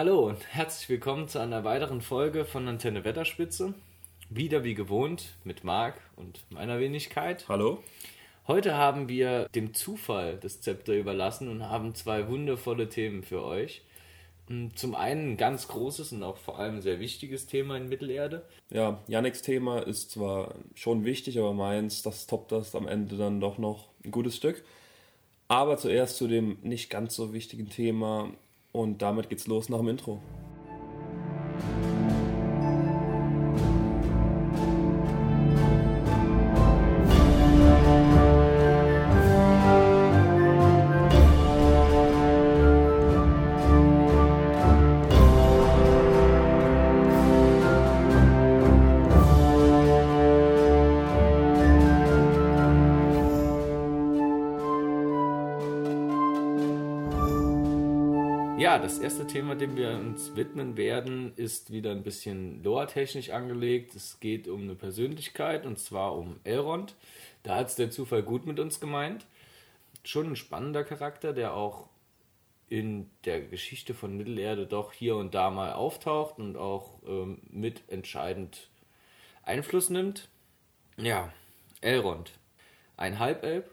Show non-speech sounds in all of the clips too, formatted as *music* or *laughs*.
Hallo und herzlich willkommen zu einer weiteren Folge von Antenne Wetterspitze. Wieder wie gewohnt mit Marc und meiner Wenigkeit. Hallo. Heute haben wir dem Zufall das Zepter überlassen und haben zwei wundervolle Themen für euch. Zum einen ein ganz großes und auch vor allem sehr wichtiges Thema in Mittelerde. Ja, Yannicks Thema ist zwar schon wichtig, aber meins, das toppt das am Ende dann doch noch ein gutes Stück. Aber zuerst zu dem nicht ganz so wichtigen Thema und damit geht's los nach dem Intro. Das erste Thema, dem wir uns widmen werden, ist wieder ein bisschen lore-technisch angelegt. Es geht um eine Persönlichkeit und zwar um Elrond. Da hat es der Zufall gut mit uns gemeint. Schon ein spannender Charakter, der auch in der Geschichte von Mittelerde doch hier und da mal auftaucht und auch ähm, mit entscheidend Einfluss nimmt. Ja, Elrond. Ein Halbelb,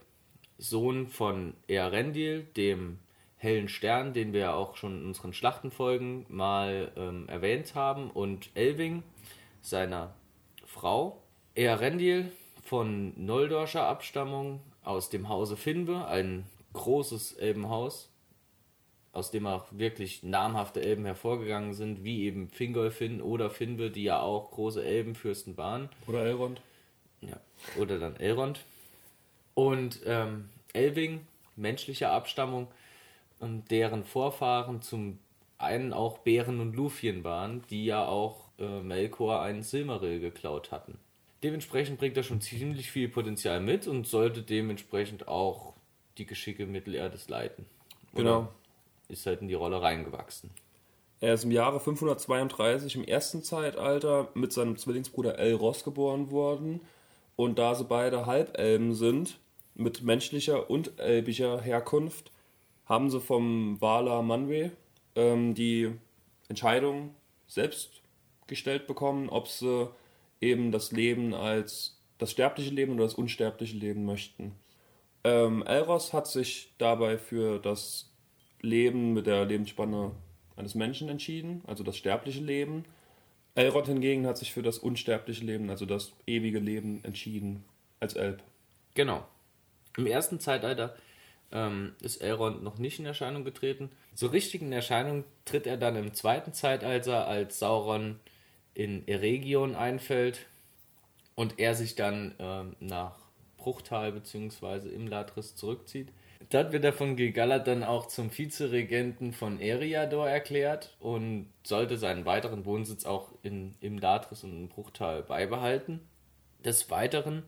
Sohn von Earendil, dem hellen Stern, den wir auch schon in unseren Schlachtenfolgen mal ähm, erwähnt haben, und Elving, seiner Frau. Earendil von Noldorscher Abstammung aus dem Hause Finbe, ein großes Elbenhaus, aus dem auch wirklich namhafte Elben hervorgegangen sind, wie eben Fingolfin oder Finbe, die ja auch große Elbenfürsten waren. Oder Elrond. Ja, oder dann Elrond. Und ähm, Elving, menschlicher Abstammung, und deren Vorfahren zum einen auch Bären und Lufien waren, die ja auch äh, Melkor einen Silmaril geklaut hatten. Dementsprechend bringt er schon ziemlich viel Potenzial mit und sollte dementsprechend auch die Geschicke Mittelerdes leiten. Oder Genau. Ist halt in die Rolle reingewachsen. Er ist im Jahre 532 im ersten Zeitalter mit seinem Zwillingsbruder Elros geboren worden. Und da sie beide Halbelben sind, mit menschlicher und elbischer Herkunft, haben sie vom Wala Manwe ähm, die Entscheidung selbst gestellt bekommen, ob sie eben das Leben als das sterbliche Leben oder das unsterbliche Leben möchten. Ähm, Elros hat sich dabei für das Leben mit der Lebensspanne eines Menschen entschieden, also das sterbliche Leben. Elrond hingegen hat sich für das unsterbliche Leben, also das ewige Leben, entschieden als Elb. Genau. Im ersten Zeitalter ähm, ist Elrond noch nicht in Erscheinung getreten. So richtig in Erscheinung tritt er dann im zweiten Zeitalter, als Sauron in Eregion einfällt und er sich dann ähm, nach Bruchtal bzw. Imladris zurückzieht. Dort wird er von Gilgalad dann auch zum Vizeregenten von Eriador erklärt und sollte seinen weiteren Wohnsitz auch in Imladris und in Bruchtal beibehalten. Des Weiteren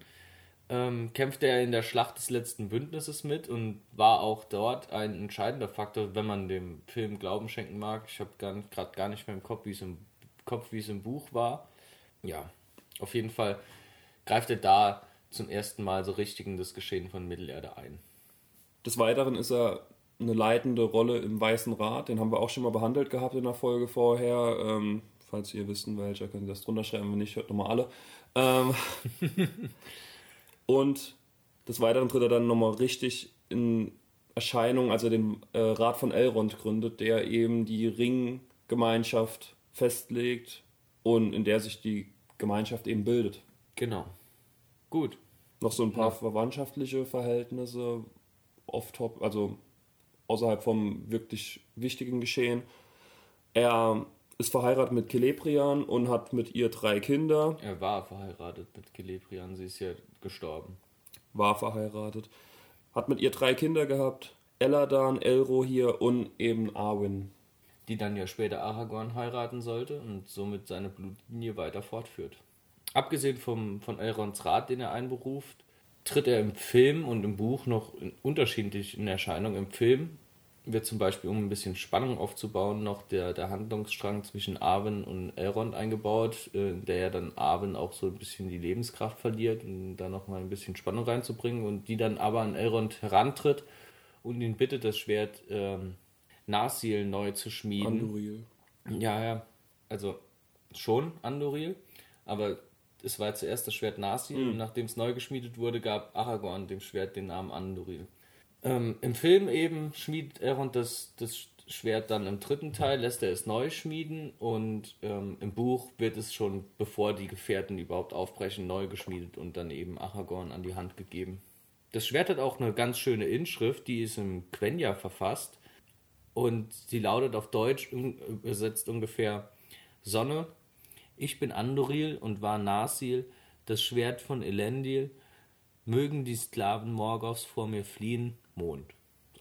ähm, kämpfte er in der Schlacht des letzten Bündnisses mit und war auch dort ein entscheidender Faktor, wenn man dem Film Glauben schenken mag. Ich habe gerade gar nicht mehr im Kopf, wie es im Kopf, wie es im Buch war. Ja, auf jeden Fall greift er da zum ersten Mal so richtig in das Geschehen von Mittelerde ein. Des Weiteren ist er eine leitende Rolle im Weißen Rat, den haben wir auch schon mal behandelt gehabt in der Folge vorher. Ähm, falls ihr wissen welcher, könnt ihr das drunter schreiben, wenn nicht, hört nochmal alle. Ähm, *laughs* *laughs* und des Weiteren tritt er dann nochmal richtig in Erscheinung, als er den äh, Rat von Elrond gründet, der eben die Ringgemeinschaft festlegt und in der sich die Gemeinschaft eben bildet. Genau. Gut. Noch so ein paar Ja. verwandtschaftliche Verhältnisse off top, also außerhalb vom wirklich wichtigen Geschehen. Er ist verheiratet mit Celebrian und hat mit ihr drei Kinder, Er war verheiratet mit Celebrian, sie ist ja gestorben. war verheiratet, hat mit ihr drei Kinder gehabt, Eladan, Elrohir und eben Arwen. Die dann ja später Aragorn heiraten sollte und somit seine Blutlinie weiter fortführt. Abgesehen vom, von Elrons Rat, den er einberuft, tritt er im Film und im Buch noch in unterschiedlich in Erscheinung. Im Film wird zum Beispiel, um ein bisschen Spannung aufzubauen, noch der, der Handlungsstrang zwischen Arwen und Elrond eingebaut, äh, der ja dann Arwen auch so ein bisschen die Lebenskraft verliert, um da nochmal ein bisschen Spannung reinzubringen und die dann aber an Elrond herantritt und ihn bittet, das Schwert ähm, Narsil neu zu schmieden. Anduril. Ja, ja. Also schon Andoril, aber es war zuerst das Schwert Narsil und nachdem es neu geschmiedet wurde, gab Aragorn dem Schwert den Namen Andoril. Ähm, Im Film eben schmiedet Elrond das, das Schwert dann im dritten Teil, lässt er es neu schmieden und ähm, im Buch wird es schon, bevor die Gefährten überhaupt aufbrechen, neu geschmiedet und dann eben Aragorn an die Hand gegeben. Das Schwert hat auch eine ganz schöne Inschrift, die ist im Quenya verfasst und sie lautet auf Deutsch übersetzt ungefähr Sonne, ich bin Andoril und war Narsil, das Schwert von Elendil, mögen die Sklaven Morgoths vor mir fliehen, Mond.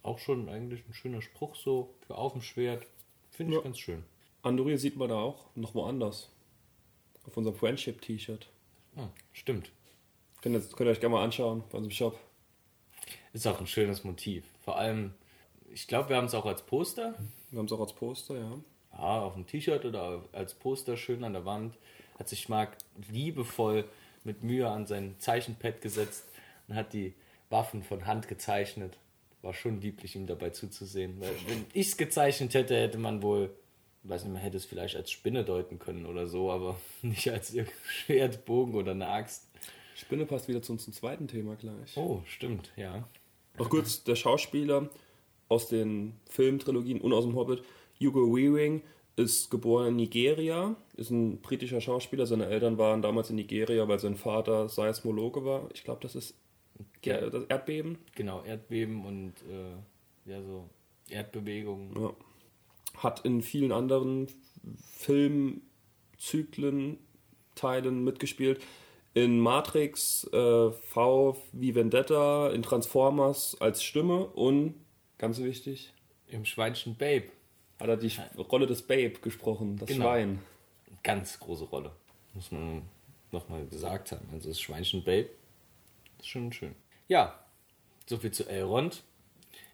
Auch schon eigentlich ein schöner Spruch so für auf dem Schwert. Finde ich Ja. ganz schön. Andoril sieht man da auch noch woanders. Auf unserem Friendship-T-Shirt. Ah, stimmt. Könnt ihr, könnt ihr euch gerne mal anschauen bei unserem Shop. Ist auch ein schönes Motiv. Vor allem, ich glaube, wir haben es auch als Poster. Wir haben es auch als Poster, ja. Ja, auf dem T-Shirt oder als Poster schön an der Wand. Hat sich Marc liebevoll mit Mühe an sein Zeichenpad gesetzt und hat die Waffen von Hand gezeichnet. War schon lieblich, ihm dabei zuzusehen. Weil wenn ich es gezeichnet hätte, hätte man wohl, weiß nicht, man hätte es vielleicht als Spinne deuten können oder so, aber *laughs* nicht als irgendein Schwert, Bogen oder eine Axt. Spinne passt wieder zu unserem zweiten Thema gleich. Oh, stimmt, ja. Noch kurz, der Schauspieler aus den Filmtrilogien und aus dem Hobbit, Hugo Weaving, ist geboren in Nigeria, ist ein britischer Schauspieler. Seine Eltern waren damals in Nigeria, weil sein Vater Seismologe war. Ich glaube, das ist Ge- das Erdbeben. Genau, Erdbeben und äh, ja, so Erdbewegungen. Ja. Hat in vielen anderen Filmzyklen, Teilen mitgespielt. In Matrix, äh, V wie Vendetta, in Transformers als Stimme und, ganz wichtig, Im Schweinchen Babe. hat er die Rolle des Babe gesprochen, das Genau. Schwein. ganz große Rolle. Muss man nochmal gesagt haben. Also das Schweinchen Babe ist schon schön. Ja, soviel zu Elrond.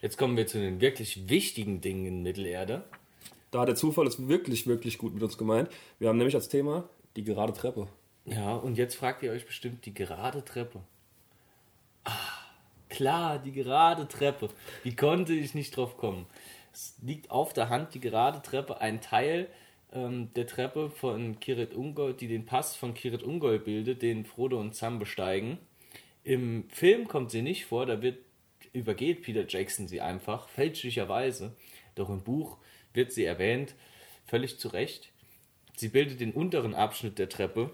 Jetzt kommen wir zu den wirklich wichtigen Dingen in Mittelerde. Da hat der Zufall ist wirklich, wirklich gut mit uns gemeint. Wir haben nämlich als Thema die gerade Treppe. Ja, und jetzt fragt ihr euch bestimmt die gerade Treppe. Ah, klar, die gerade Treppe. Wie konnte ich nicht drauf kommen? Es liegt auf der Hand, die gerade Treppe, ein Teil ähm, der Treppe von Kirit Ungol, die den Pass von Kirit Ungol bildet, den Frodo und Sam besteigen. Im Film kommt sie nicht vor, da wird übergeht Peter Jackson sie einfach, fälschlicherweise. Doch im Buch wird sie erwähnt, völlig zu Recht. Sie bildet den unteren Abschnitt der Treppe,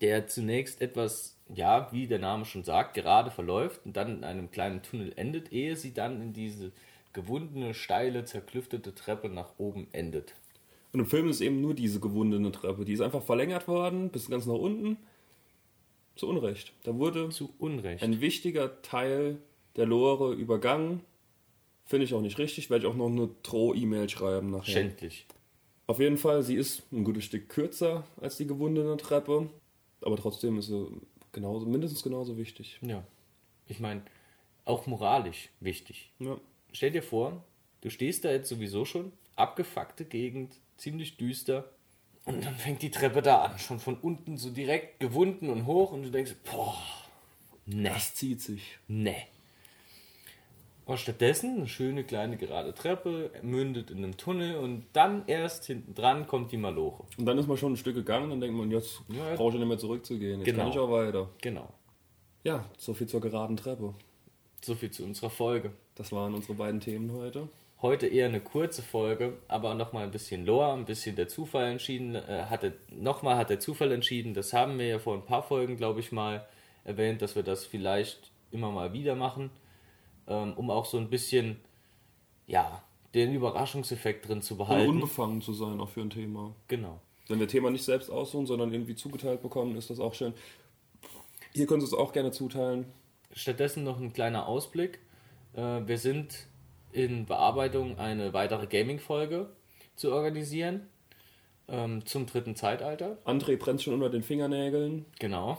der zunächst etwas, ja, wie der Name schon sagt, gerade verläuft und dann in einem kleinen Tunnel endet, ehe sie dann in diese gewundene, steile, zerklüftete Treppe nach oben endet. Und im Film ist eben nur diese gewundene Treppe. Die ist einfach verlängert worden, bis ganz nach unten. Zu Unrecht. Da wurde Zu Unrecht. ein wichtiger Teil der Lore übergangen. Finde ich auch nicht richtig. Werde ich auch noch eine Droh-E-Mail schreiben nachher. Schändlich. Auf jeden Fall, sie ist ein gutes Stück kürzer als die gewundene Treppe. Aber trotzdem ist sie genauso, mindestens genauso wichtig. Ja. Ich meine, auch moralisch wichtig. Ja. Stell dir vor, du stehst da jetzt sowieso schon, abgefuckte Gegend, ziemlich düster. Und dann fängt die Treppe da an, schon von unten so direkt gewunden und hoch und du denkst, boah, ne, Das zieht sich. ne. Und stattdessen eine schöne kleine gerade Treppe, mündet in einem Tunnel und dann erst hinten dran kommt die Maloche. Und dann ist man schon ein Stück gegangen, dann denkt man, jetzt Ja, brauche ich nicht mehr zurückzugehen. Jetzt Genau. kann ich auch weiter. Genau. Ja, so viel zur geraden Treppe. So viel zu unserer Folge. Das waren unsere beiden Themen heute. Heute eher eine kurze Folge, aber nochmal ein bisschen Lore, ein bisschen der Zufall entschieden. Äh, hatte, nochmal hat der Zufall entschieden, das haben wir ja vor ein paar Folgen, glaube ich, mal erwähnt, dass wir das vielleicht immer mal wieder machen, ähm, um auch so ein bisschen, ja, den Überraschungseffekt drin zu Und behalten. unbefangen zu sein auch für ein Thema. Genau. Wenn wir Thema nicht selbst aussuchen, sondern irgendwie zugeteilt bekommen, ist das auch schön. Ihr könnt es auch gerne zuteilen. Stattdessen noch ein kleiner Ausblick. Äh, wir sind in Bearbeitung, eine weitere Gaming-Folge zu organisieren ähm, zum dritten Zeitalter. André brennt schon unter den Fingernägeln. Genau.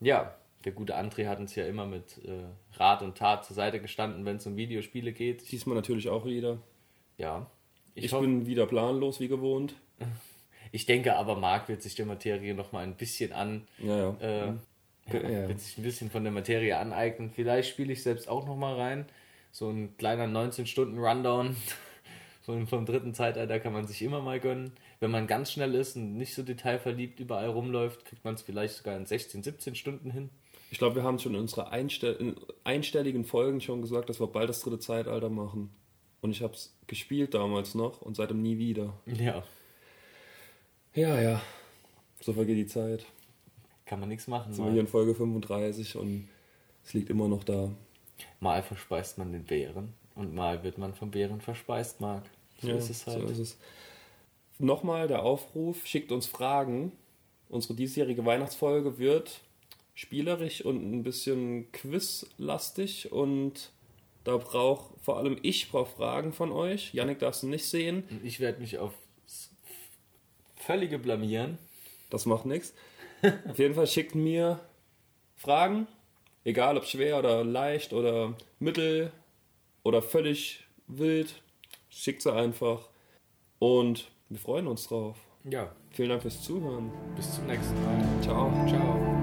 Ja, der gute André hat uns ja immer mit äh, Rat und Tat zur Seite gestanden, wenn es um Videospiele geht. Diesmal natürlich auch wieder. Ja. Ich, Ich, bin wieder planlos wie gewohnt. *laughs* ich denke aber, Marc wird sich der Materie noch mal ein bisschen an, Ja, ja. äh, ja, Ja. wird sich ein bisschen von der Materie aneignen. Vielleicht spiele ich selbst auch noch mal rein. So ein kleiner 19-Stunden-Rundown Von, *laughs* vom dritten Zeitalter kann man sich immer mal gönnen. Wenn man ganz schnell ist und nicht so detailverliebt überall rumläuft, kriegt man es vielleicht sogar in 16, 17 Stunden hin. Ich glaube, wir haben schon in unseren einstell in einstelligen Folgen schon gesagt, dass wir bald das dritte Zeitalter machen. Und ich habe es gespielt damals noch und seitdem nie wieder. Ja, Ja, ja. So vergeht die Zeit. kann man nichts machen. Sind wir hier in Folge 35 und es liegt immer noch da. Mal verspeist man den Bären und mal wird man vom Bären verspeist, Marc. So ja, ist es halt. So ist es. Nochmal der Aufruf, schickt uns Fragen. Unsere diesjährige Weihnachtsfolge wird spielerisch und ein bisschen quizlastig und da braucht vor allem ich brauche Fragen von euch. Yannick darfst du nicht sehen, Und ich werde mich auf völlige blamieren. das macht nichts. Auf jeden Fall schickt mir Fragen, egal ob schwer oder leicht oder mittel oder völlig wild, schickt sie einfach und wir freuen uns drauf. Ja, Vielen Dank fürs Zuhören. bis zum nächsten Mal. Ciao. Ciao.